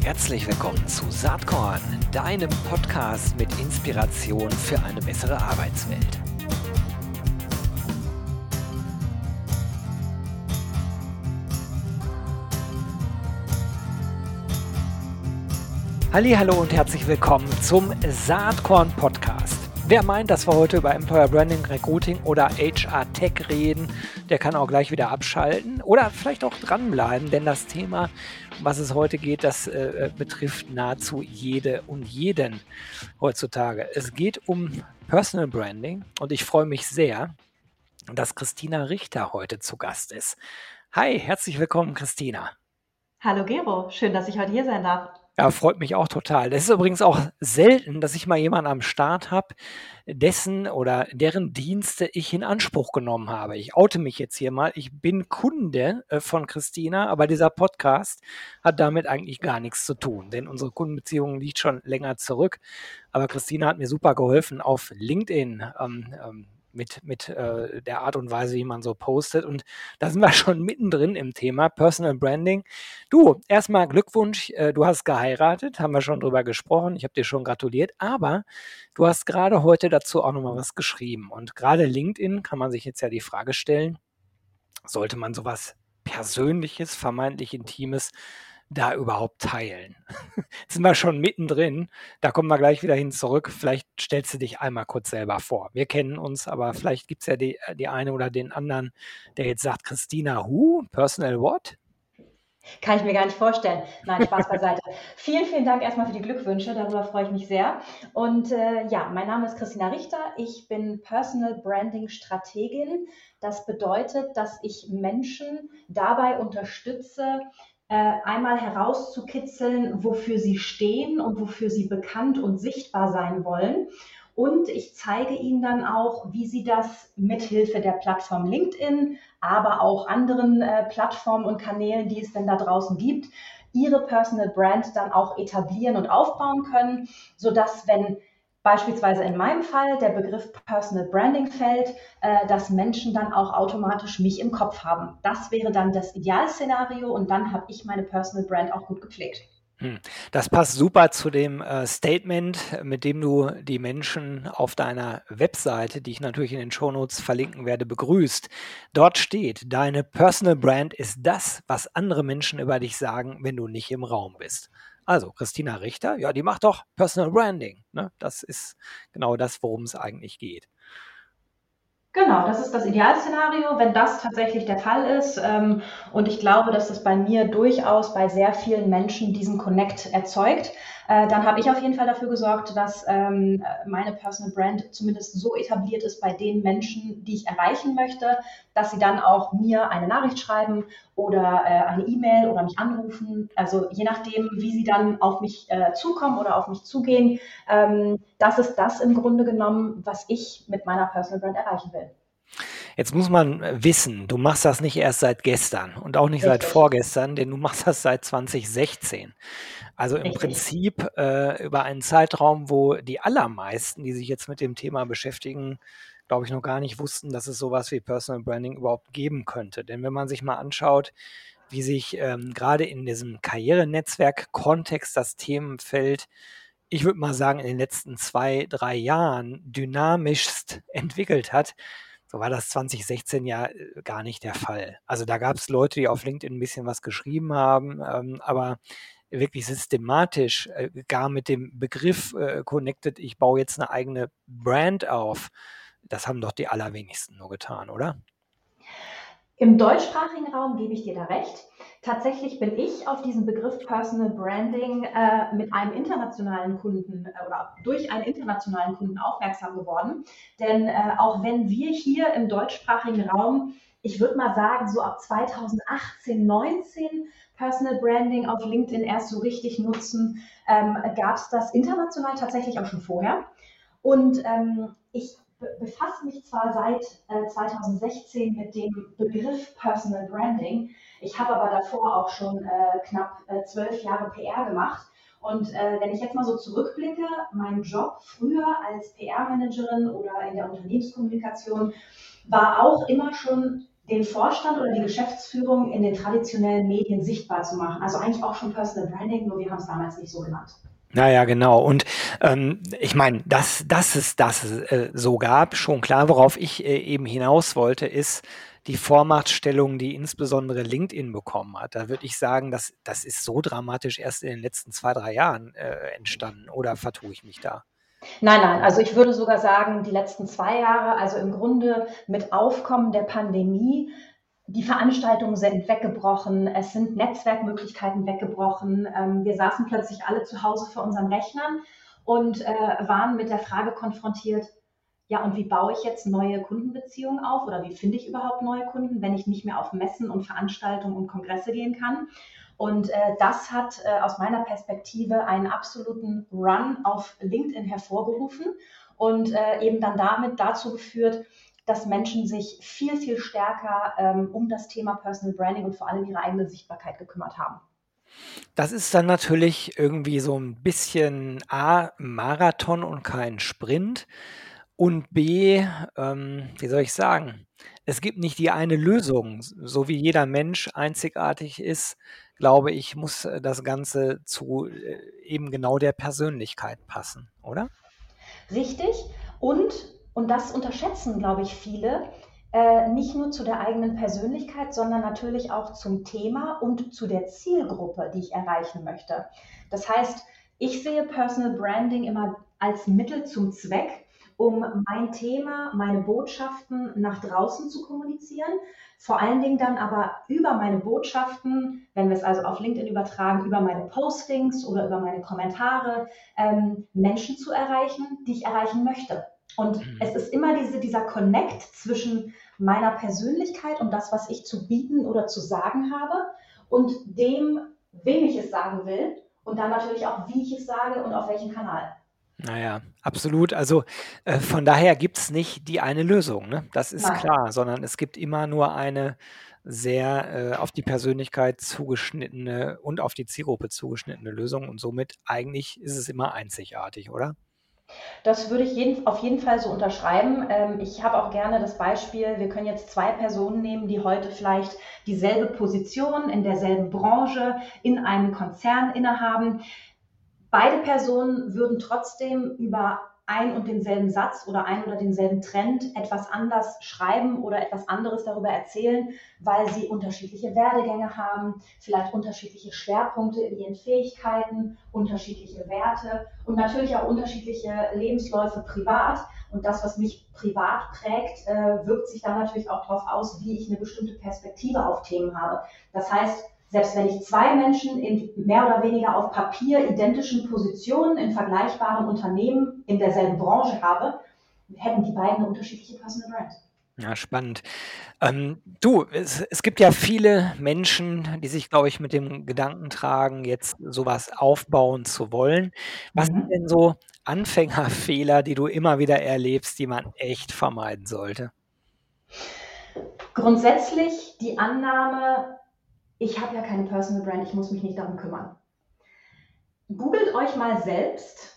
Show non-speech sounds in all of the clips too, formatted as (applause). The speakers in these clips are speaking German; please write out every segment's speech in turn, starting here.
Herzlich willkommen zu Saatkorn, deinem Podcast mit Inspiration für eine bessere Arbeitswelt. Hallo und herzlich willkommen zum Saatkorn Podcast. Wer meint, dass wir heute über Employer Branding, Recruiting oder HR Tech reden, der kann auch gleich wieder abschalten oder vielleicht auch dranbleiben, denn das Thema, um was es heute geht, das äh, betrifft nahezu jede und jeden heutzutage. Es geht um Personal Branding und ich freue mich sehr, dass Christina Richter heute zu Gast ist. Hi, herzlich willkommen, Christina. Hallo Gero, schön, dass ich heute hier sein darf. Ja, freut mich auch total. Das ist übrigens auch selten, dass ich mal jemanden am Start habe, dessen oder deren Dienste ich in Anspruch genommen habe. Ich oute mich jetzt hier mal. Ich bin Kunde äh, von Christina, aber dieser Podcast hat damit eigentlich gar nichts zu tun, denn unsere Kundenbeziehung liegt schon länger zurück. Aber Christina hat mir super geholfen auf LinkedIn. Ähm, ähm, mit, mit äh, der Art und Weise, wie man so postet. Und da sind wir (laughs) schon mittendrin im Thema Personal Branding. Du, erstmal Glückwunsch, äh, du hast geheiratet, haben wir schon drüber gesprochen. Ich habe dir schon gratuliert, aber du hast gerade heute dazu auch nochmal was geschrieben. Und gerade LinkedIn kann man sich jetzt ja die Frage stellen, sollte man sowas Persönliches, vermeintlich Intimes da überhaupt teilen? Jetzt (laughs) sind wir schon mittendrin. Da kommen wir gleich wieder hin zurück. Vielleicht stellst du dich einmal kurz selber vor. Wir kennen uns, aber vielleicht gibt es ja die, die eine oder den anderen, der jetzt sagt, Christina Who? Personal what? Kann ich mir gar nicht vorstellen. Nein, Spaß beiseite. (laughs) vielen, vielen Dank erstmal für die Glückwünsche. Darüber freue ich mich sehr. Und äh, ja, mein Name ist Christina Richter. Ich bin Personal Branding Strategin. Das bedeutet, dass ich Menschen dabei unterstütze, äh, einmal herauszukitzeln, wofür sie stehen und wofür sie bekannt und sichtbar sein wollen. Und ich zeige Ihnen dann auch, wie Sie das mithilfe der Plattform LinkedIn, aber auch anderen äh, Plattformen und Kanälen, die es denn da draußen gibt, Ihre Personal Brand dann auch etablieren und aufbauen können, sodass, wenn beispielsweise in meinem Fall der Begriff Personal Branding fällt, äh, dass Menschen dann auch automatisch mich im Kopf haben. Das wäre dann das Idealszenario und dann habe ich meine Personal Brand auch gut gepflegt. Hm. Das passt super zu dem äh, Statement, mit dem du die Menschen auf deiner Webseite, die ich natürlich in den Shownotes verlinken werde, begrüßt. Dort steht, deine Personal Brand ist das, was andere Menschen über dich sagen, wenn du nicht im Raum bist. Also Christina Richter, ja, die macht doch Personal Branding. Ne? Das ist genau das, worum es eigentlich geht. Genau, das ist das Idealszenario, wenn das tatsächlich der Fall ist. Ähm, und ich glaube, dass das bei mir durchaus bei sehr vielen Menschen diesen Connect erzeugt. Äh, dann habe ich auf jeden Fall dafür gesorgt, dass ähm, meine Personal Brand zumindest so etabliert ist bei den Menschen, die ich erreichen möchte, dass sie dann auch mir eine Nachricht schreiben oder äh, eine E-Mail oder mich anrufen. Also je nachdem, wie sie dann auf mich äh, zukommen oder auf mich zugehen. Ähm, das ist das im Grunde genommen, was ich mit meiner Personal Brand erreichen will. Jetzt muss man wissen, du machst das nicht erst seit gestern und auch nicht Richtig. seit vorgestern, denn du machst das seit 2016. Also im Richtig. Prinzip äh, über einen Zeitraum, wo die allermeisten, die sich jetzt mit dem Thema beschäftigen, glaube ich, noch gar nicht wussten, dass es sowas wie Personal Branding überhaupt geben könnte. Denn wenn man sich mal anschaut, wie sich ähm, gerade in diesem Karrierenetzwerk-Kontext das Themenfeld, ich würde mal sagen, in den letzten zwei, drei Jahren dynamischst (laughs) entwickelt hat, so war das 2016 ja äh, gar nicht der Fall. Also da gab es Leute, die auf LinkedIn ein bisschen was geschrieben haben, ähm, aber wirklich systematisch äh, gar mit dem Begriff äh, connected, ich baue jetzt eine eigene Brand auf, das haben doch die allerwenigsten nur getan, oder? Im deutschsprachigen Raum gebe ich dir da recht. Tatsächlich bin ich auf diesen Begriff Personal Branding äh, mit einem internationalen Kunden äh, oder durch einen internationalen Kunden aufmerksam geworden. Denn äh, auch wenn wir hier im deutschsprachigen Raum, ich würde mal sagen, so ab 2018, 19 Personal Branding auf LinkedIn erst so richtig nutzen, ähm, gab es das international tatsächlich auch schon vorher. Und ähm, ich befasse mich zwar seit äh, 2016 mit dem Begriff Personal Branding, ich habe aber davor auch schon äh, knapp äh, zwölf Jahre PR gemacht. Und äh, wenn ich jetzt mal so zurückblicke, mein Job früher als PR-Managerin oder in der Unternehmenskommunikation war auch immer schon den Vorstand oder die Geschäftsführung in den traditionellen Medien sichtbar zu machen. Also eigentlich auch schon Personal Branding, nur wir haben es damals nicht so genannt. Naja, genau. Und ähm, ich meine, dass, dass es das äh, so gab, schon klar. Worauf ich äh, eben hinaus wollte, ist die Vormachtstellung, die insbesondere LinkedIn bekommen hat. Da würde ich sagen, dass, das ist so dramatisch erst in den letzten zwei, drei Jahren äh, entstanden. Oder vertue ich mich da? Nein, nein, also ich würde sogar sagen, die letzten zwei Jahre, also im Grunde mit Aufkommen der Pandemie, die Veranstaltungen sind weggebrochen, es sind Netzwerkmöglichkeiten weggebrochen. Ähm, wir saßen plötzlich alle zu Hause vor unseren Rechnern und äh, waren mit der Frage konfrontiert, ja, und wie baue ich jetzt neue Kundenbeziehungen auf oder wie finde ich überhaupt neue Kunden, wenn ich nicht mehr auf Messen und Veranstaltungen und Kongresse gehen kann? Und äh, das hat äh, aus meiner Perspektive einen absoluten Run auf LinkedIn hervorgerufen und äh, eben dann damit dazu geführt, dass Menschen sich viel, viel stärker ähm, um das Thema Personal Branding und vor allem ihre eigene Sichtbarkeit gekümmert haben. Das ist dann natürlich irgendwie so ein bisschen A, Marathon und kein Sprint. Und B, ähm, wie soll ich sagen, es gibt nicht die eine Lösung. So wie jeder Mensch einzigartig ist, glaube ich, muss äh, das Ganze zu äh, eben genau der Persönlichkeit passen, oder? Richtig. Und, und das unterschätzen, glaube ich, viele, äh, nicht nur zu der eigenen Persönlichkeit, sondern natürlich auch zum Thema und zu der Zielgruppe, die ich erreichen möchte. Das heißt, ich sehe Personal Branding immer als Mittel zum Zweck, um mein Thema, meine Botschaften nach draußen zu kommunizieren. Vor allen Dingen dann aber über meine Botschaften, wenn wir es also auf LinkedIn übertragen, über meine Postings oder über meine Kommentare, ähm, Menschen zu erreichen, die ich erreichen möchte. Und mhm. es ist immer diese, dieser Connect zwischen meiner Persönlichkeit und das, was ich zu bieten oder zu sagen habe und dem, wem ich es sagen will und dann natürlich auch, wie ich es sage und auf welchem Kanal. Naja, absolut. Also äh, von daher gibt es nicht die eine Lösung, ne? Das ist Nein. klar, sondern es gibt immer nur eine sehr äh, auf die Persönlichkeit zugeschnittene und auf die Zielgruppe zugeschnittene Lösung und somit eigentlich ist es immer einzigartig, oder? Das würde ich jeden, auf jeden Fall so unterschreiben. Ähm, ich habe auch gerne das Beispiel, wir können jetzt zwei Personen nehmen, die heute vielleicht dieselbe Position in derselben Branche in einem Konzern innehaben. Beide Personen würden trotzdem über ein und denselben Satz oder ein oder denselben Trend etwas anders schreiben oder etwas anderes darüber erzählen, weil sie unterschiedliche Werdegänge haben, vielleicht unterschiedliche Schwerpunkte in ihren Fähigkeiten, unterschiedliche Werte und natürlich auch unterschiedliche Lebensläufe privat. Und das, was mich privat prägt, äh, wirkt sich dann natürlich auch darauf aus, wie ich eine bestimmte Perspektive auf Themen habe. Das heißt, selbst wenn ich zwei Menschen in mehr oder weniger auf Papier identischen Positionen in vergleichbaren Unternehmen in derselben Branche habe, hätten die beiden eine unterschiedliche Personal Brand. Ja, spannend. Ähm, du, es, es gibt ja viele Menschen, die sich, glaube ich, mit dem Gedanken tragen, jetzt sowas aufbauen zu wollen. Was sind mhm. denn so Anfängerfehler, die du immer wieder erlebst, die man echt vermeiden sollte? Grundsätzlich die Annahme, ich habe ja keine Personal Brand, ich muss mich nicht darum kümmern. Googelt euch mal selbst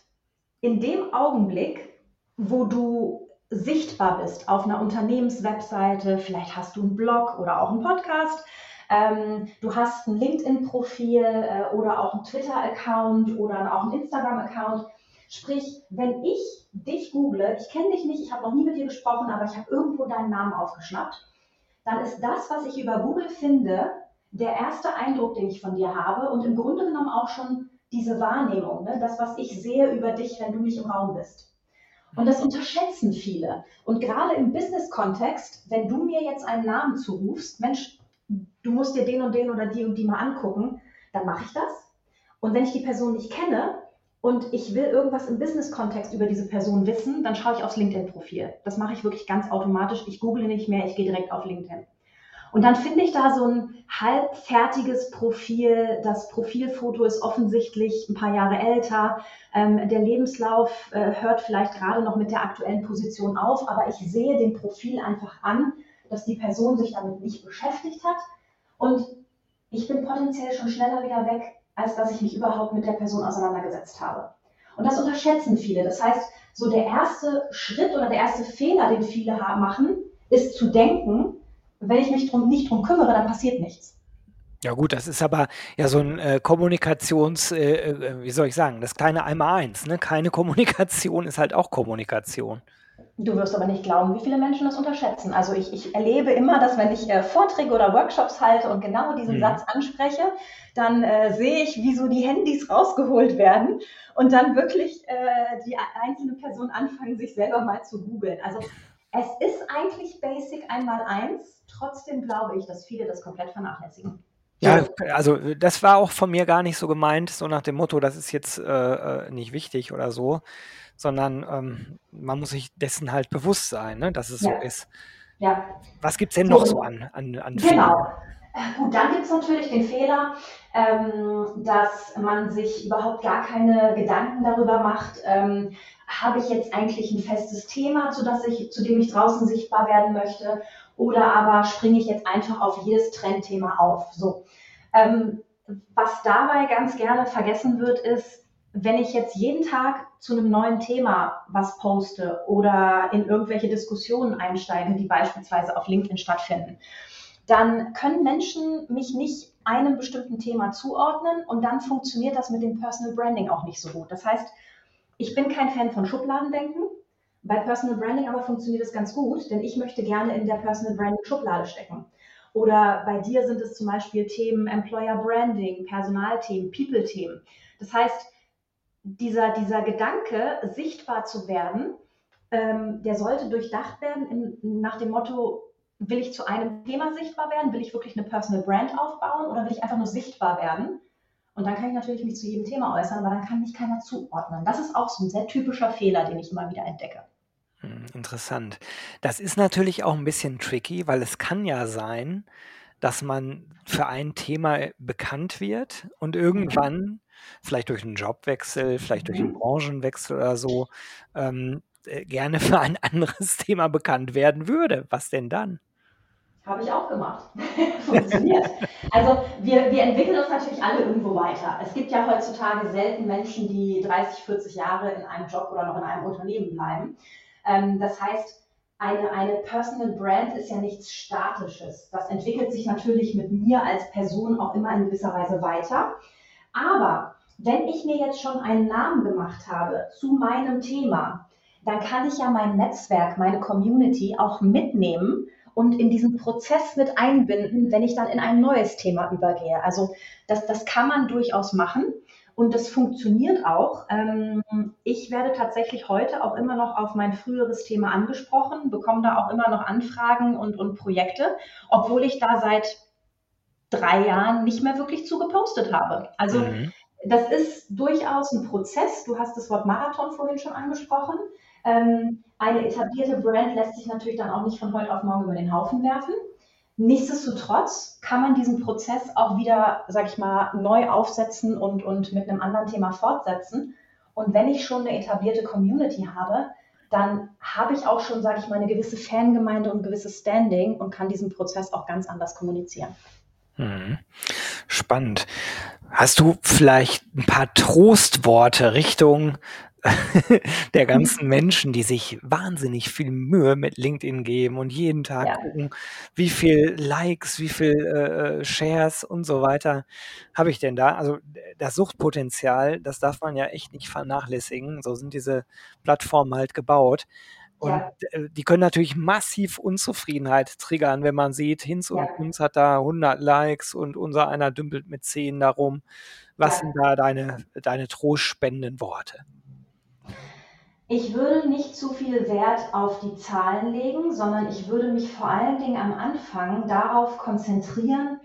in dem Augenblick, wo du sichtbar bist auf einer Unternehmenswebseite, vielleicht hast du einen Blog oder auch einen Podcast, ähm, du hast ein LinkedIn-Profil äh, oder auch einen Twitter-Account oder auch einen Instagram-Account. Sprich, wenn ich dich google, ich kenne dich nicht, ich habe noch nie mit dir gesprochen, aber ich habe irgendwo deinen Namen aufgeschnappt, dann ist das, was ich über Google finde, der erste Eindruck, den ich von dir habe und im Grunde genommen auch schon diese Wahrnehmung, ne? das, was ich sehe über dich, wenn du nicht im Raum bist. Und das unterschätzen viele. Und gerade im Business-Kontext, wenn du mir jetzt einen Namen zurufst, Mensch, du musst dir den und den oder die und die mal angucken, dann mache ich das. Und wenn ich die Person nicht kenne und ich will irgendwas im Business-Kontext über diese Person wissen, dann schaue ich aufs LinkedIn-Profil. Das mache ich wirklich ganz automatisch. Ich google nicht mehr, ich gehe direkt auf LinkedIn. Und dann finde ich da so ein halbfertiges Profil. Das Profilfoto ist offensichtlich ein paar Jahre älter. Ähm, der Lebenslauf äh, hört vielleicht gerade noch mit der aktuellen Position auf, aber ich sehe dem Profil einfach an, dass die Person sich damit nicht beschäftigt hat. Und ich bin potenziell schon schneller wieder weg, als dass ich mich überhaupt mit der Person auseinandergesetzt habe. Und das unterschätzen viele. Das heißt, so der erste Schritt oder der erste Fehler, den viele machen, ist zu denken, wenn ich mich drum, nicht drum kümmere, dann passiert nichts. Ja gut, das ist aber ja so ein äh, Kommunikations, äh, äh, wie soll ich sagen, das kleine Einmal-Eins. Ne? Keine Kommunikation ist halt auch Kommunikation. Du wirst aber nicht glauben, wie viele Menschen das unterschätzen. Also ich, ich erlebe immer, dass wenn ich äh, Vorträge oder Workshops halte und genau diesen mhm. Satz anspreche, dann äh, sehe ich, wie so die Handys rausgeholt werden und dann wirklich äh, die einzelnen Personen anfangen, sich selber mal zu googeln. Also es ist eigentlich Basic einmal eins, trotzdem glaube ich, dass viele das komplett vernachlässigen. Ja, also das war auch von mir gar nicht so gemeint, so nach dem Motto, das ist jetzt äh, äh, nicht wichtig oder so, sondern ähm, man muss sich dessen halt bewusst sein, ne, dass es ja. so ist. Ja. Was gibt es denn noch so an, an, an Genau. Äh, gut, dann gibt es natürlich den Fehler, ähm, dass man sich überhaupt gar keine Gedanken darüber macht, ähm, habe ich jetzt eigentlich ein festes Thema, zu, das ich, zu dem ich draußen sichtbar werden möchte, oder aber springe ich jetzt einfach auf jedes Trendthema auf. So. Ähm, was dabei ganz gerne vergessen wird, ist, wenn ich jetzt jeden Tag zu einem neuen Thema was poste oder in irgendwelche Diskussionen einsteige, die beispielsweise auf LinkedIn stattfinden, dann können Menschen mich nicht einem bestimmten Thema zuordnen und dann funktioniert das mit dem Personal Branding auch nicht so gut. Das heißt, ich bin kein Fan von Schubladendenken. Bei Personal Branding aber funktioniert es ganz gut, denn ich möchte gerne in der Personal Branding Schublade stecken. Oder bei dir sind es zum Beispiel Themen Employer Branding, Personalthemen, People-Themen. Das heißt, dieser, dieser Gedanke, sichtbar zu werden, ähm, der sollte durchdacht werden in, nach dem Motto, will ich zu einem Thema sichtbar werden? Will ich wirklich eine Personal Brand aufbauen oder will ich einfach nur sichtbar werden? Und dann kann ich natürlich mich zu jedem Thema äußern, aber dann kann mich keiner zuordnen. Das ist auch so ein sehr typischer Fehler, den ich immer wieder entdecke. Hm, interessant. Das ist natürlich auch ein bisschen tricky, weil es kann ja sein, dass man für ein Thema bekannt wird und mhm. irgendwann, vielleicht durch einen Jobwechsel, vielleicht durch einen mhm. Branchenwechsel oder so, ähm, äh, gerne für ein (laughs) anderes Thema bekannt werden würde. Was denn dann? Habe ich auch gemacht. (laughs) Funktioniert. Also wir, wir entwickeln uns natürlich alle irgendwo weiter. Es gibt ja heutzutage selten Menschen, die 30, 40 Jahre in einem Job oder noch in einem Unternehmen bleiben. Ähm, das heißt, eine, eine Personal Brand ist ja nichts Statisches. Das entwickelt sich natürlich mit mir als Person auch immer in gewisser Weise weiter. Aber wenn ich mir jetzt schon einen Namen gemacht habe zu meinem Thema, dann kann ich ja mein Netzwerk, meine Community auch mitnehmen und in diesen Prozess mit einbinden, wenn ich dann in ein neues Thema übergehe. Also das, das kann man durchaus machen und das funktioniert auch. Ähm, ich werde tatsächlich heute auch immer noch auf mein früheres Thema angesprochen, bekomme da auch immer noch Anfragen und, und Projekte, obwohl ich da seit drei Jahren nicht mehr wirklich zu gepostet habe. Also mhm. das ist durchaus ein Prozess. Du hast das Wort Marathon vorhin schon angesprochen. Ähm, eine etablierte Brand lässt sich natürlich dann auch nicht von heute auf morgen über den Haufen werfen. Nichtsdestotrotz kann man diesen Prozess auch wieder, sag ich mal, neu aufsetzen und, und mit einem anderen Thema fortsetzen. Und wenn ich schon eine etablierte Community habe, dann habe ich auch schon, sage ich mal, eine gewisse Fangemeinde und ein gewisses Standing und kann diesen Prozess auch ganz anders kommunizieren. Hm. Spannend. Hast du vielleicht ein paar Trostworte Richtung (laughs) der mhm. ganzen Menschen, die sich wahnsinnig viel Mühe mit LinkedIn geben und jeden Tag ja. gucken, wie viel Likes, wie viel äh, äh, Shares und so weiter habe ich denn da? Also das Suchtpotenzial, das darf man ja echt nicht vernachlässigen. So sind diese Plattformen halt gebaut. Und ja. Äh, die können natürlich massiv Unzufriedenheit triggern, wenn man sieht, Hinz und ja. uns hat da 100 Likes und unser einer dümpelt mit 10 darum. Was ja. sind da deine, deine trostspendenden Worte? Ich würde nicht zu viel Wert auf die Zahlen legen, sondern ich würde mich vor allen Dingen am Anfang darauf konzentrieren,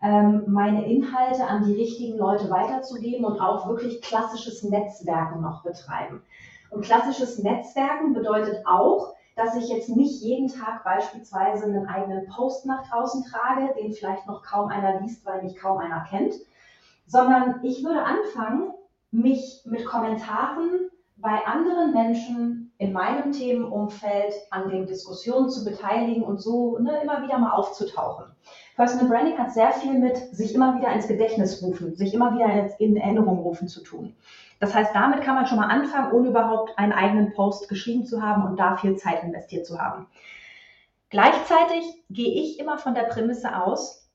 ähm, meine Inhalte an die richtigen Leute weiterzugeben und auch wirklich klassisches Netzwerken noch betreiben. Und klassisches Netzwerken bedeutet auch, dass ich jetzt nicht jeden Tag beispielsweise einen eigenen Post nach draußen trage, den vielleicht noch kaum einer liest, weil mich kaum einer kennt, sondern ich würde anfangen, mich mit Kommentaren bei anderen Menschen in meinem Themenumfeld an den Diskussionen zu beteiligen und so ne, immer wieder mal aufzutauchen. Personal Branding hat sehr viel mit sich immer wieder ins Gedächtnis rufen, sich immer wieder in Erinnerung rufen zu tun. Das heißt, damit kann man schon mal anfangen, ohne überhaupt einen eigenen Post geschrieben zu haben und da viel Zeit investiert zu haben. Gleichzeitig gehe ich immer von der Prämisse aus,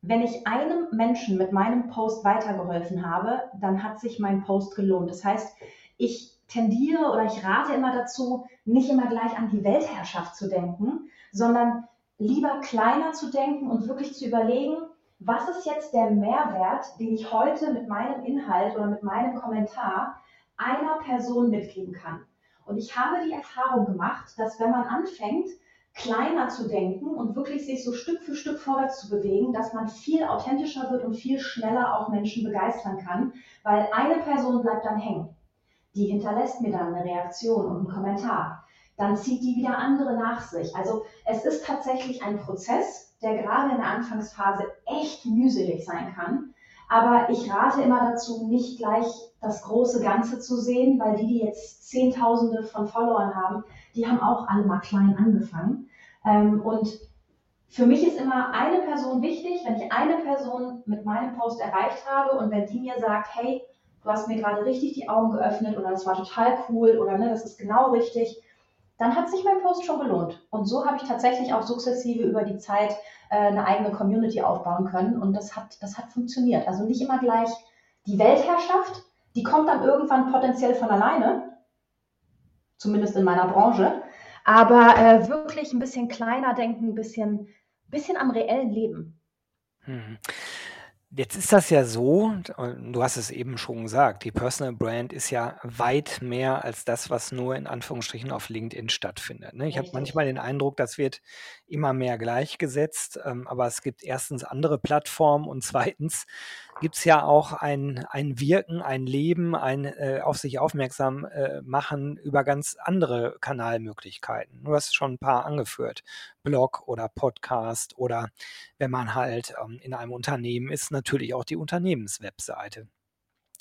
wenn ich einem Menschen mit meinem Post weitergeholfen habe, dann hat sich mein Post gelohnt. Das heißt, ich tendiere oder ich rate immer dazu, nicht immer gleich an die Weltherrschaft zu denken, sondern lieber kleiner zu denken und wirklich zu überlegen, was ist jetzt der Mehrwert, den ich heute mit meinem Inhalt oder mit meinem Kommentar einer Person mitgeben kann. Und ich habe die Erfahrung gemacht, dass wenn man anfängt, kleiner zu denken und wirklich sich so Stück für Stück vorwärts zu bewegen, dass man viel authentischer wird und viel schneller auch Menschen begeistern kann, weil eine Person bleibt dann hängen. Die hinterlässt mir dann eine Reaktion und einen Kommentar. Dann zieht die wieder andere nach sich. Also es ist tatsächlich ein Prozess, der gerade in der Anfangsphase echt mühselig sein kann. Aber ich rate immer dazu, nicht gleich das große Ganze zu sehen, weil die, die jetzt Zehntausende von Followern haben, die haben auch alle mal klein angefangen. Ähm, und für mich ist immer eine Person wichtig, wenn ich eine Person mit meinem Post erreicht habe und wenn die mir sagt, hey, hast mir gerade richtig die Augen geöffnet oder das war total cool oder ne, das ist genau richtig, dann hat sich mein Post schon gelohnt. Und so habe ich tatsächlich auch sukzessive über die Zeit äh, eine eigene Community aufbauen können und das hat, das hat funktioniert. Also nicht immer gleich die Weltherrschaft, die kommt dann irgendwann potenziell von alleine, zumindest in meiner Branche, aber äh, wirklich ein bisschen kleiner denken, ein bisschen, bisschen am reellen Leben. Mhm. Jetzt ist das ja so, du hast es eben schon gesagt, die Personal Brand ist ja weit mehr als das, was nur in Anführungsstrichen auf LinkedIn stattfindet. Ne? Ich habe manchmal den Eindruck, das wird immer mehr gleichgesetzt, ähm, aber es gibt erstens andere Plattformen und (laughs) zweitens gibt es ja auch ein, ein Wirken, ein Leben, ein äh, auf sich aufmerksam äh, machen über ganz andere Kanalmöglichkeiten. Du hast schon ein paar angeführt. Blog oder Podcast oder wenn man halt ähm, in einem Unternehmen ist, natürlich auch die Unternehmenswebseite.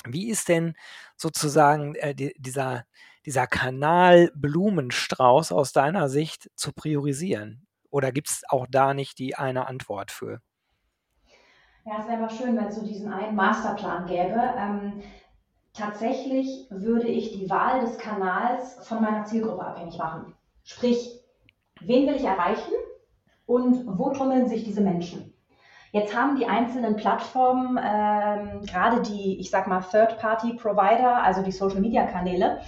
Wie ist denn sozusagen äh, die, dieser, dieser Kanal Blumenstrauß aus deiner Sicht zu priorisieren? Oder gibt es auch da nicht die eine Antwort für? Ja, es wäre mal schön, wenn es so diesen einen Masterplan gäbe. Ähm, tatsächlich würde ich die Wahl des Kanals von meiner Zielgruppe abhängig machen. Sprich, wen will ich erreichen und wo tummeln sich diese Menschen? Jetzt haben die einzelnen Plattformen, ähm, gerade die, ich sag mal, Third-Party-Provider, also die Social-Media-Kanäle,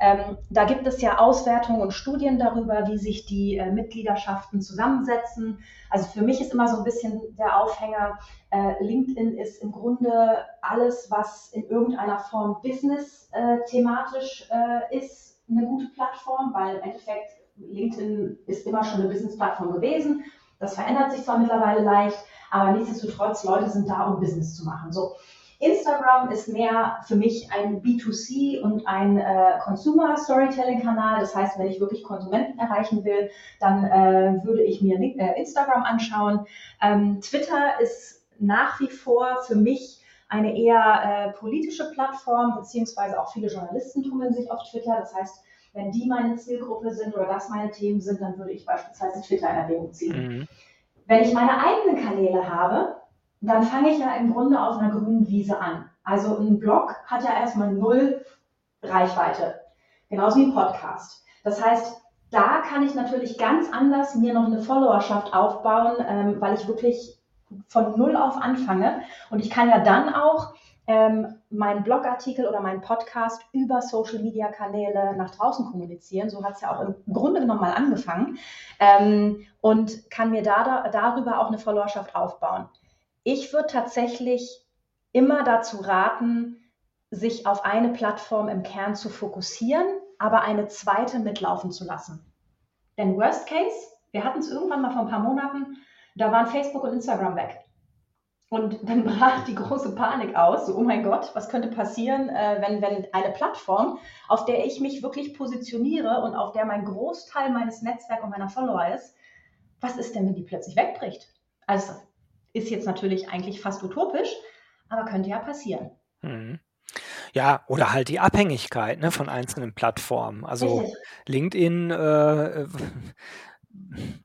ähm, da gibt es ja Auswertungen und Studien darüber, wie sich die äh, Mitgliederschaften zusammensetzen. Also für mich ist immer so ein bisschen der Aufhänger, äh, LinkedIn ist im Grunde alles, was in irgendeiner Form business-thematisch äh, ist, eine gute Plattform, weil im Endeffekt LinkedIn ist immer schon eine Business-Plattform gewesen. Das verändert sich zwar mittlerweile leicht, aber nichtsdestotrotz, Leute sind da, um Business zu machen. So. Instagram ist mehr für mich ein B2C und ein äh, Consumer Storytelling Kanal. Das heißt, wenn ich wirklich Konsumenten erreichen will, dann äh, würde ich mir äh, Instagram anschauen. Ähm, Twitter ist nach wie vor für mich eine eher äh, politische Plattform, beziehungsweise auch viele Journalisten tummeln sich auf Twitter. Das heißt, wenn die meine Zielgruppe sind oder das meine Themen sind, dann würde ich beispielsweise Twitter in Erwägung ziehen. Mhm. Wenn ich meine eigenen Kanäle habe, dann fange ich ja im Grunde auf einer grünen Wiese an. Also ein Blog hat ja erstmal null Reichweite, genauso wie ein Podcast. Das heißt, da kann ich natürlich ganz anders mir noch eine Followerschaft aufbauen, ähm, weil ich wirklich von null auf anfange. Und ich kann ja dann auch ähm, meinen Blogartikel oder meinen Podcast über Social Media Kanäle nach draußen kommunizieren. So hat es ja auch im Grunde genommen mal angefangen. Ähm, und kann mir da, darüber auch eine Followerschaft aufbauen. Ich würde tatsächlich immer dazu raten, sich auf eine Plattform im Kern zu fokussieren, aber eine zweite mitlaufen zu lassen. Denn Worst Case, wir hatten es irgendwann mal vor ein paar Monaten, da waren Facebook und Instagram weg. Und dann (laughs) brach die große Panik aus. So, oh mein Gott, was könnte passieren, äh, wenn, wenn eine Plattform, auf der ich mich wirklich positioniere und auf der mein Großteil meines Netzwerks und meiner Follower ist, was ist denn, wenn die plötzlich wegbricht? Also ist jetzt natürlich eigentlich fast utopisch, aber könnte ja passieren. Mhm. Ja, oder halt die Abhängigkeit ne, von einzelnen Plattformen. Also Richtig. LinkedIn äh,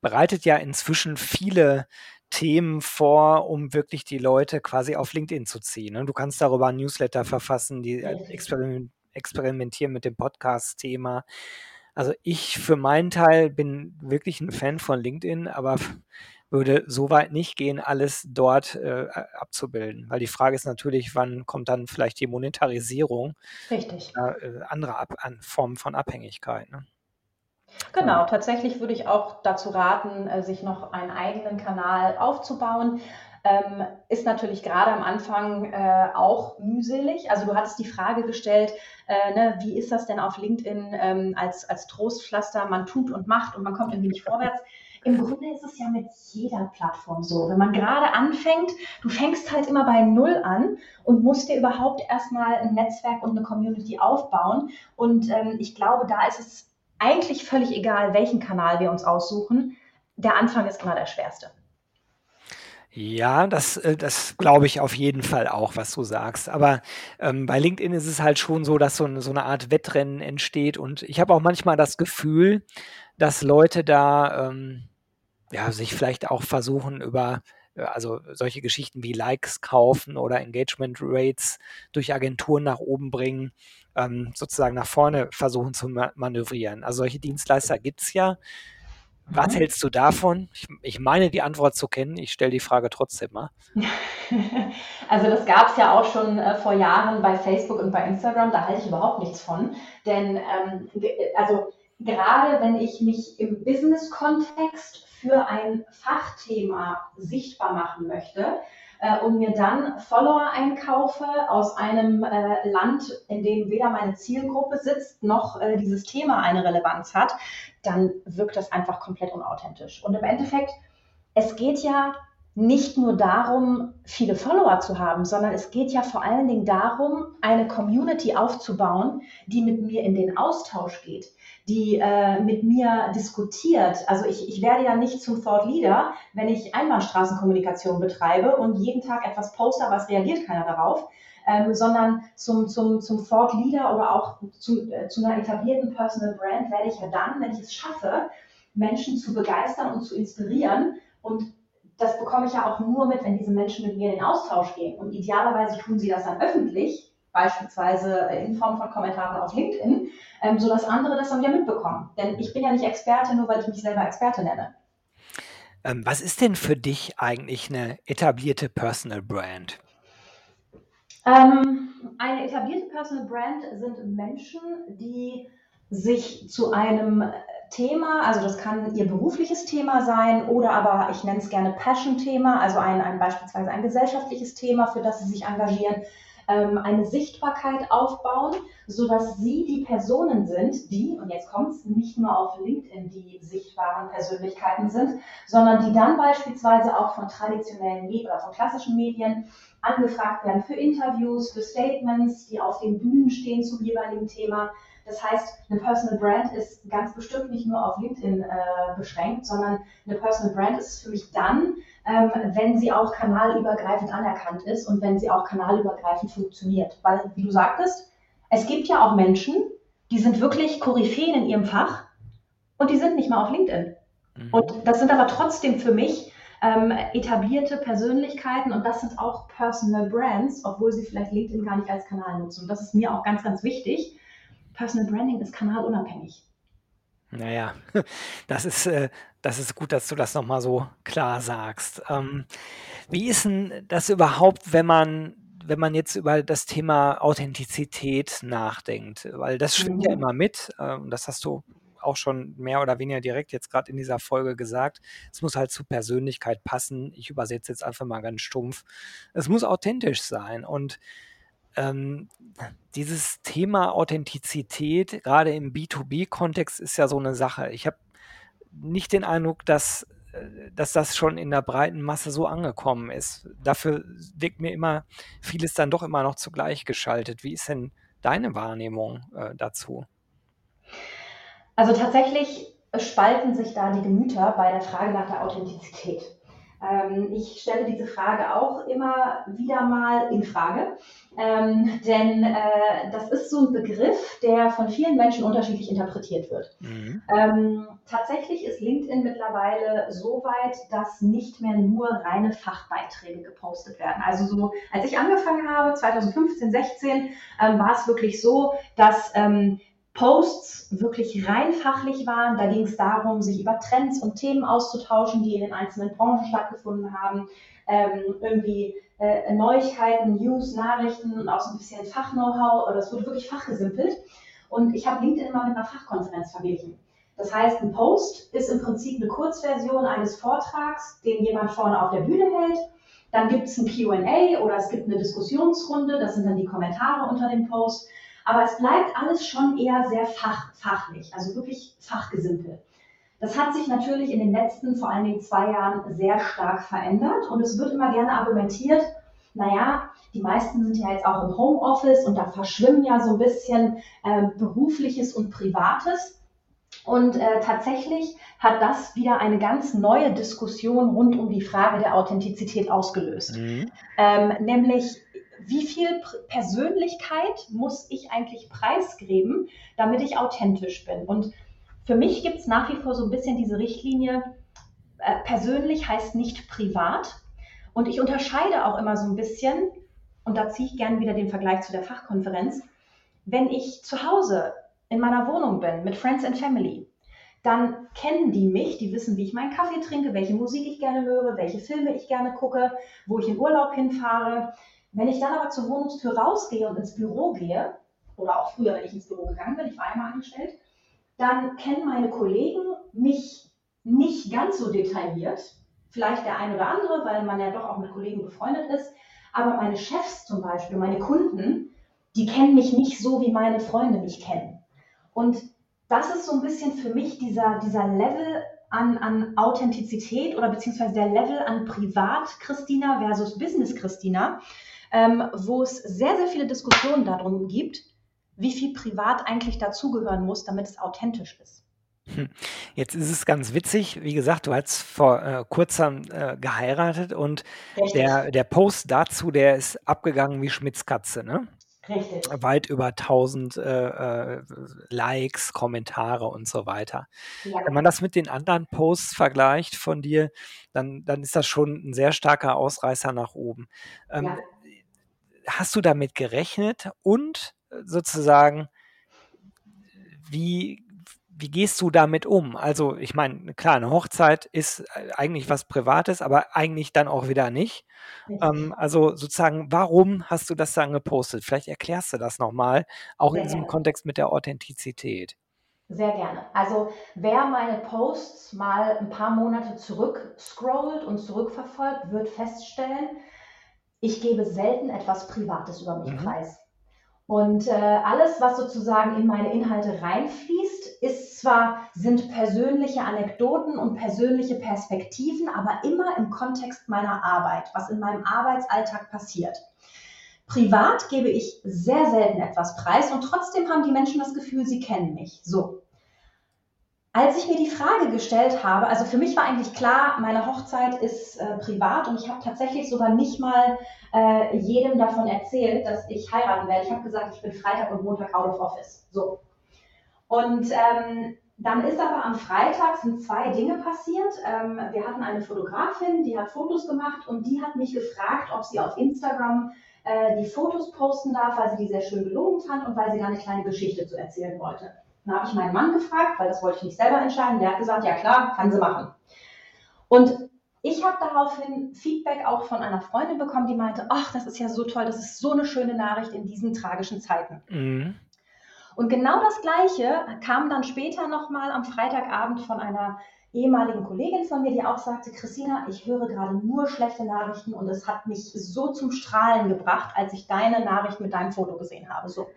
bereitet ja inzwischen viele Themen vor, um wirklich die Leute quasi auf LinkedIn zu ziehen. Ne? Du kannst darüber ein Newsletter verfassen, die experimentieren mit dem Podcast-Thema. Also ich für meinen Teil bin wirklich ein Fan von LinkedIn, aber würde so weit nicht gehen, alles dort äh, abzubilden. Weil die Frage ist natürlich, wann kommt dann vielleicht die Monetarisierung? Richtig. Äh, andere Ab an Formen von Abhängigkeit. Ne? Genau, tatsächlich würde ich auch dazu raten, äh, sich noch einen eigenen Kanal aufzubauen. Ähm, ist natürlich gerade am Anfang äh, auch mühselig. Also du hattest die Frage gestellt, äh, ne, wie ist das denn auf LinkedIn ähm, als, als Trostpflaster? Man tut und macht und man kommt irgendwie nicht vorwärts. Im Grunde ist es ja mit jeder Plattform so. Wenn man gerade anfängt, du fängst halt immer bei Null an und musst dir überhaupt erstmal ein Netzwerk und eine Community aufbauen. Und ähm, ich glaube, da ist es eigentlich völlig egal, welchen Kanal wir uns aussuchen. Der Anfang ist immer der schwerste. Ja, das, äh, das glaube ich auf jeden Fall auch, was du sagst. Aber ähm, bei LinkedIn ist es halt schon so, dass so, eine, so eine Art Wettrennen entsteht. Und ich habe auch manchmal das Gefühl, dass Leute da ähm, ja, sich vielleicht auch versuchen über äh, also solche Geschichten wie Likes kaufen oder Engagement Rates durch Agenturen nach oben bringen, ähm, sozusagen nach vorne versuchen zu manövrieren. Also solche Dienstleister gibt es ja. Was mhm. hältst du davon? Ich, ich, meine die Antwort zu kennen. Ich stelle die Frage trotzdem mal. (laughs) Also das gab es ja auch schon äh, vor Jahren bei Facebook und bei Instagram. Da halte ich überhaupt nichts von. Denn ähm, also gerade wenn ich mich im Business-Kontext für ein Fachthema sichtbar machen möchte, äh, und mir dann Follower einkaufe aus einem äh, Land, in dem weder meine Zielgruppe sitzt, noch äh, dieses Thema eine Relevanz hat, dann wirkt das einfach komplett unauthentisch. Und im Endeffekt, es geht ja nicht nur darum, viele Follower zu haben, sondern es geht ja vor allen Dingen darum, eine Community aufzubauen, die mit mir in den Austausch geht, die äh, mit mir diskutiert. Also ich, ich werde ja nicht zum Thought Leader, wenn ich Einbahnstraßenkommunikation betreibe und jeden Tag etwas poste, aber es reagiert keiner darauf, ähm, sondern zum, zum, zum Thought Leader oder auch zu, äh, zu einer etablierten Personal Brand werde ich ja dann, wenn ich es schaffe, Menschen zu begeistern und zu inspirieren und das bekomme ich ja auch nur mit, wenn diese Menschen mit mir in den Austausch gehen. Und idealerweise tun sie das dann öffentlich, beispielsweise in Form von Kommentaren auf LinkedIn, ähm, sodass andere das dann wieder mitbekommen. Denn ich bin ja nicht Experte, nur weil ich mich selber Experte nenne. Ähm, was ist denn für dich eigentlich eine etablierte Personal Brand? Ähm, eine etablierte Personal Brand sind Menschen, die sich zu einem Thema, also das kann ihr berufliches Thema sein oder aber ich nenne es gerne Passion-Thema, also ein, ein beispielsweise ein gesellschaftliches Thema, für das sie sich engagieren, ähm, eine Sichtbarkeit aufbauen, sodass sie die Personen sind, die, und jetzt kommt es, nicht nur auf LinkedIn die sichtbaren Persönlichkeiten sind, sondern die dann beispielsweise auch von traditionellen oder von klassischen Medien angefragt werden für Interviews, für Statements, die auf den Bühnen stehen zum jeweiligen Thema das heißt, eine Personal Brand ist ganz bestimmt nicht nur auf LinkedIn äh, beschränkt, sondern eine Personal Brand ist für mich dann, ähm, wenn sie auch kanalübergreifend anerkannt ist und wenn sie auch kanalübergreifend funktioniert. Weil, wie du sagtest, es gibt ja auch Menschen, die sind wirklich Koryphäen in ihrem Fach und die sind nicht mal auf LinkedIn. Mhm. Und das sind aber trotzdem für mich ähm, etablierte Persönlichkeiten und das sind auch Personal Brands, obwohl sie vielleicht LinkedIn gar nicht als Kanal nutzen. Und das ist mir auch ganz, ganz wichtig, Personal Branding ist kanalunabhängig. Naja, (laughs) das ist, äh, das ist gut, dass du das nochmal so klar sagst. Ähm, wie ist denn das überhaupt, wenn man, wenn man jetzt über das Thema Authentizität nachdenkt? Weil das schwingt mhm. ja immer mit, ähm, das hast du auch schon mehr oder weniger direkt jetzt gerade in dieser Folge gesagt. Es muss halt zur Persönlichkeit passen. Ich übersetze jetzt einfach mal ganz stumpf. Es muss authentisch sein und ähm, dieses Thema Authentizität, gerade im B2B-Kontext, ist ja so eine Sache. Ich habe nicht den Eindruck, dass, äh, dass das schon in der breiten Masse so angekommen ist. Dafür wirkt mir immer vieles dann doch immer noch zugleich geschaltet. Wie ist denn deine Wahrnehmung äh, dazu? Also tatsächlich spalten sich da die Gemüter bei der Frage nach der Authentizität. Ähm, ich stelle diese Frage auch immer wieder mal in Frage, ähm, denn äh, das ist so ein Begriff, der von vielen Menschen unterschiedlich interpretiert wird. Mhm. Ähm, tatsächlich ist LinkedIn mittlerweile so weit, dass nicht mehr nur reine Fachbeiträge gepostet werden. Also so, als ich angefangen habe, 2015, 16, ähm, war es wirklich so, dass Posts wirklich rein fachlich waren. Da ging es darum, sich über Trends und Themen auszutauschen, die in den einzelnen Branchen stattgefunden haben. Ähm, irgendwie äh, Neuigkeiten, News, Nachrichten und auch so ein bisschen Fach-Know-how. Es wurde wirklich fachgesimpelt. Und ich habe LinkedIn immer mit einer Fachkonferenz verglichen. Das heißt, ein Post ist im Prinzip eine Kurzversion eines Vortrags, den jemand vorne auf der Bühne hält. Dann gibt es ein QA oder es gibt eine Diskussionsrunde, das sind dann die Kommentare unter dem Post. Aber es bleibt alles schon eher sehr fach, fachlich, also wirklich fachgesimpelt. Das hat sich natürlich in den letzten vor allen Dingen zwei Jahren sehr stark verändert und es wird immer gerne argumentiert, naja, die meisten sind ja jetzt auch im Homeoffice und da verschwimmen ja so ein bisschen äh, berufliches und privates. Und äh, tatsächlich hat das wieder eine ganz neue Diskussion rund um die Frage der Authentizität ausgelöst. Mhm. Ähm, nämlich, wie viel Persönlichkeit muss ich eigentlich preisgeben, damit ich authentisch bin? Und für mich gibt es nach wie vor so ein bisschen diese Richtlinie, äh, persönlich heißt nicht privat. Und ich unterscheide auch immer so ein bisschen, und da ziehe ich gerne wieder den Vergleich zu der Fachkonferenz, wenn ich zu Hause in meiner Wohnung bin mit Friends and Family, dann kennen die mich, die wissen, wie ich meinen Kaffee trinke, welche Musik ich gerne höre, welche Filme ich gerne gucke, wo ich in Urlaub hinfahre. Wenn ich dann aber zur Wohnungstür rausgehe und ins Büro gehe, oder auch früher, wenn ich ins Büro gegangen bin, ich war einmal angestellt, dann kennen meine Kollegen mich nicht ganz so detailliert. Vielleicht der ein oder andere, weil man ja doch auch mit Kollegen befreundet ist. Aber meine Chefs zum Beispiel, meine Kunden, die kennen mich nicht so, wie meine Freunde mich kennen. Und das ist so ein bisschen für mich dieser, dieser Level an, an Authentizität oder beziehungsweise der Level an Privat-Christina versus Business-Christina, ähm, wo es sehr, sehr viele Diskussionen darum gibt, wie viel privat eigentlich dazugehören muss, damit es authentisch ist. Hm. Jetzt ist es ganz witzig, wie gesagt, du hast vor äh, kurzem äh, geheiratet und der, der Post dazu, der ist abgegangen wie Schmitz Katze, ne? Richtig. Weit über 1000 äh, äh, Likes, Kommentare und so weiter. Ja. Wenn man das mit den anderen Posts vergleicht von dir, dann, dann ist das schon ein sehr starker Ausreißer nach oben. Ähm, ja. Hast du damit gerechnet und sozusagen, wie, wie gehst du damit um? Also, ich meine, klar, eine Hochzeit ist äh, eigentlich was Privates, aber eigentlich dann auch wieder nicht. Ähm, also sozusagen, warum hast du das dann gepostet? Vielleicht erklärst du das nochmal, auch in diesem. Kontext mit der Authentizität. Sehr gerne. Also wer meine Posts mal ein paar Monate zurück scrollt und zurückverfolgt, wird feststellen, ich gebe selten etwas Privates über mich mhm. preis. Und äh, alles, was sozusagen in meine Inhalte reinfließt, ist zwar, sind persönliche Anekdoten und persönliche Perspektiven, aber immer im Kontext meiner Arbeit, was in meinem Arbeitsalltag passiert. Privat gebe ich sehr selten etwas preis und trotzdem haben die Menschen das Gefühl, sie kennen mich. So. Als ich mir die Frage gestellt habe, also für mich war eigentlich klar, meine Hochzeit ist äh, privat und ich habe tatsächlich sogar nicht mal äh, jedem davon erzählt, dass ich heiraten werde. Ich habe gesagt, ich bin Freitag und Montag out of office. So. Und ähm, dann ist aber am Freitag sind zwei Dinge passiert. Ähm, wir hatten eine Fotografin, die hat Fotos gemacht und die hat mich gefragt, ob sie auf Instagram äh, die Fotos posten darf, weil sie die sehr schön gelungen fand und weil sie da eine kleine Geschichte zu erzählen wollte. Dann habe ich meinen Mann gefragt, weil das wollte ich nicht selber entscheiden. Der hat gesagt, ja klar, kann sie machen. Und ich habe daraufhin Feedback auch von einer Freundin bekommen, die meinte, ach, das ist ja so toll, das ist so eine schöne Nachricht in diesen tragischen Zeiten. Mhm. Und genau das Gleiche kam dann später nochmal am Freitagabend von einer ehemaligen Kollegin von mir, die auch sagte, Christina, ich höre gerade nur schlechte Nachrichten und es hat mich so zum Strahlen gebracht, als ich deine Nachricht mit deinem Foto gesehen habe. So.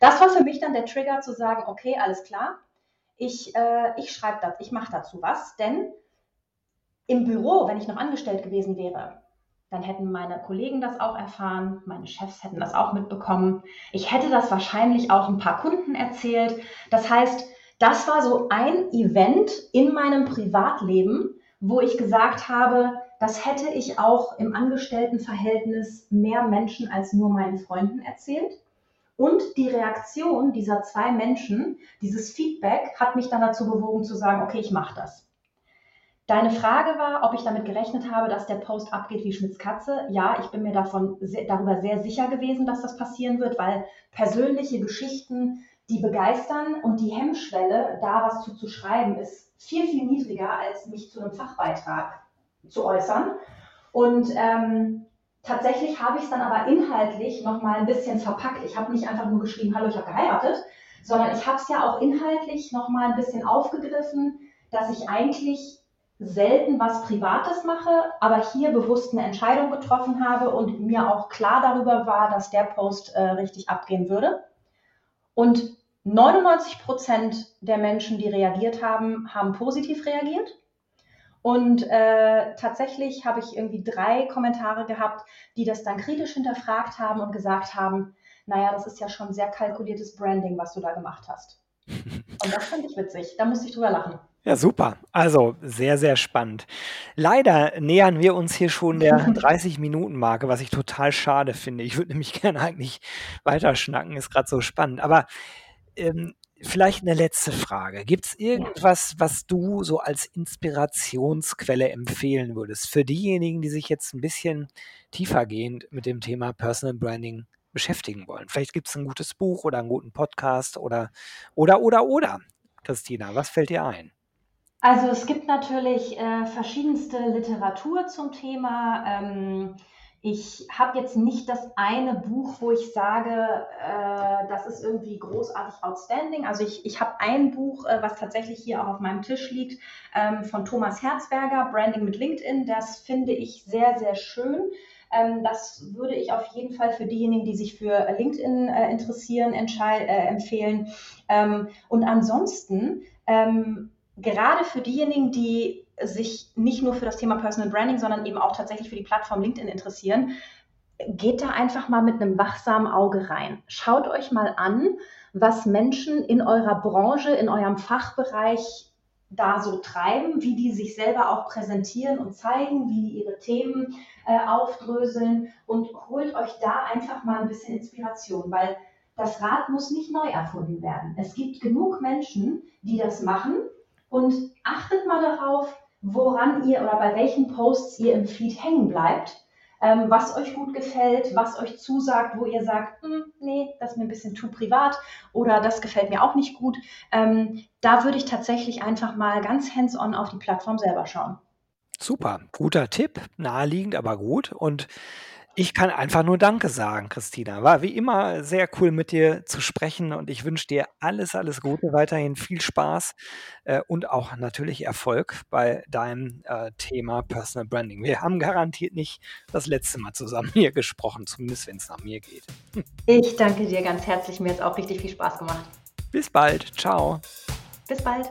Das war für mich dann der Trigger zu sagen, okay, alles klar, ich, äh, ich schreibe das, ich mache dazu was, denn im Büro, wenn ich noch angestellt gewesen wäre, dann hätten meine Kollegen das auch erfahren, meine Chefs hätten das auch mitbekommen. Ich hätte das wahrscheinlich auch ein paar Kunden erzählt. Das heißt, das war so ein Event in meinem Privatleben, wo ich gesagt habe, das hätte ich auch im Angestelltenverhältnis mehr Menschen als nur meinen Freunden erzählt. Und die Reaktion dieser zwei Menschen, dieses Feedback, hat mich dann dazu bewogen zu sagen, okay, ich mache das. Deine Frage war, ob ich damit gerechnet habe, dass der Post abgeht wie Schmitz Katze. Ja, ich bin mir davon sehr, darüber sehr sicher gewesen, dass das passieren wird, weil persönliche Geschichten die begeistern und die Hemmschwelle, da was zu, zu schreiben, ist viel, viel niedriger, als mich zu einem Fachbeitrag zu äußern. Und ähm, tatsächlich habe ich es dann aber inhaltlich nochmal ein bisschen verpackt. Ich habe nicht einfach nur geschrieben, hallo, ich habe geheiratet, sondern ich habe es ja auch inhaltlich nochmal ein bisschen aufgegriffen, dass ich eigentlich selten was Privates mache, aber hier bewusst eine Entscheidung getroffen habe und mir auch klar darüber war, dass der Post äh, richtig abgehen würde. Und 99 Prozent der Menschen, die reagiert haben, haben positiv reagiert. Und äh, tatsächlich habe ich irgendwie drei Kommentare gehabt, die das dann kritisch hinterfragt haben und gesagt haben, naja, das ist ja schon sehr kalkuliertes Branding, was du da gemacht hast. (laughs) Und das fand ich witzig. Da musste ich drüber lachen. Ja, super. Also sehr, sehr spannend. Leider nähern wir uns hier schon der (laughs) 30-Minuten-Marke, was ich total schade finde. Ich würde nämlich (laughs) gerne eigentlich weiterschnacken, ist gerade so spannend. Aber ähm, vielleicht eine letzte Frage. Gibt es irgendwas, was du so als Inspirationsquelle empfehlen würdest für diejenigen, die sich jetzt ein bisschen tiefergehend mit dem Thema Personal Branding beschäftigen wollen? Vielleicht gibt es ein gutes Buch oder einen guten Podcast oder, oder, oder, oder. Christina, was fällt dir ein? Also es gibt natürlich äh, verschiedenste Literatur zum Thema. Ähm, ich habe jetzt nicht das eine Buch, wo ich sage, äh, das ist irgendwie großartig outstanding. Also ich, ich habe ein Buch, äh, was tatsächlich hier auch auf meinem Tisch liegt, ähm, von Thomas Herzberger, Branding mit LinkedIn. Das finde ich sehr, sehr schön. Ähm, das würde ich auf jeden Fall für diejenigen, die sich für LinkedIn äh, interessieren, äh, empfehlen. Ähm, und ansonsten ähm, gerade für diejenigen, die sich nicht nur für das Thema Personal Branding, sondern eben auch tatsächlich für die Plattform LinkedIn interessieren, geht da einfach mal mit einem wachsamen Auge rein. Schaut euch mal an, was Menschen in eurer Branche, in eurem Fachbereich da so treiben, wie die sich selber auch präsentieren und zeigen, wie die ihre Themen äh, aufdröseln und holt euch da einfach mal ein bisschen Inspiration, weil das Rad muss nicht neu erfunden werden. Es gibt genug Menschen, die das machen und achtet mal darauf, woran ihr oder bei welchen Posts ihr im Feed hängen bleibt, ähm, was euch gut gefällt, was euch zusagt, wo ihr sagt, hm, nee, das ist mir ein bisschen zu privat oder das gefällt mir auch nicht gut. Ähm, da würde ich tatsächlich einfach mal ganz hands-on auf die Plattform selber schauen. Super, guter Tipp, naheliegend, aber gut. Und ich kann einfach nur Danke sagen, Christina. War wie immer sehr cool mit dir zu sprechen und ich wünsche dir alles, alles Gute, weiterhin viel Spaß äh, und auch natürlich Erfolg bei deinem äh, Thema Personal Branding. Wir haben garantiert nicht das letzte Mal zusammen (laughs) hier gesprochen, zumindest wenn es nach mir geht. Ich danke dir ganz herzlich. Mir hat es auch richtig viel Spaß gemacht. Bis bald. Ciao. Bis bald.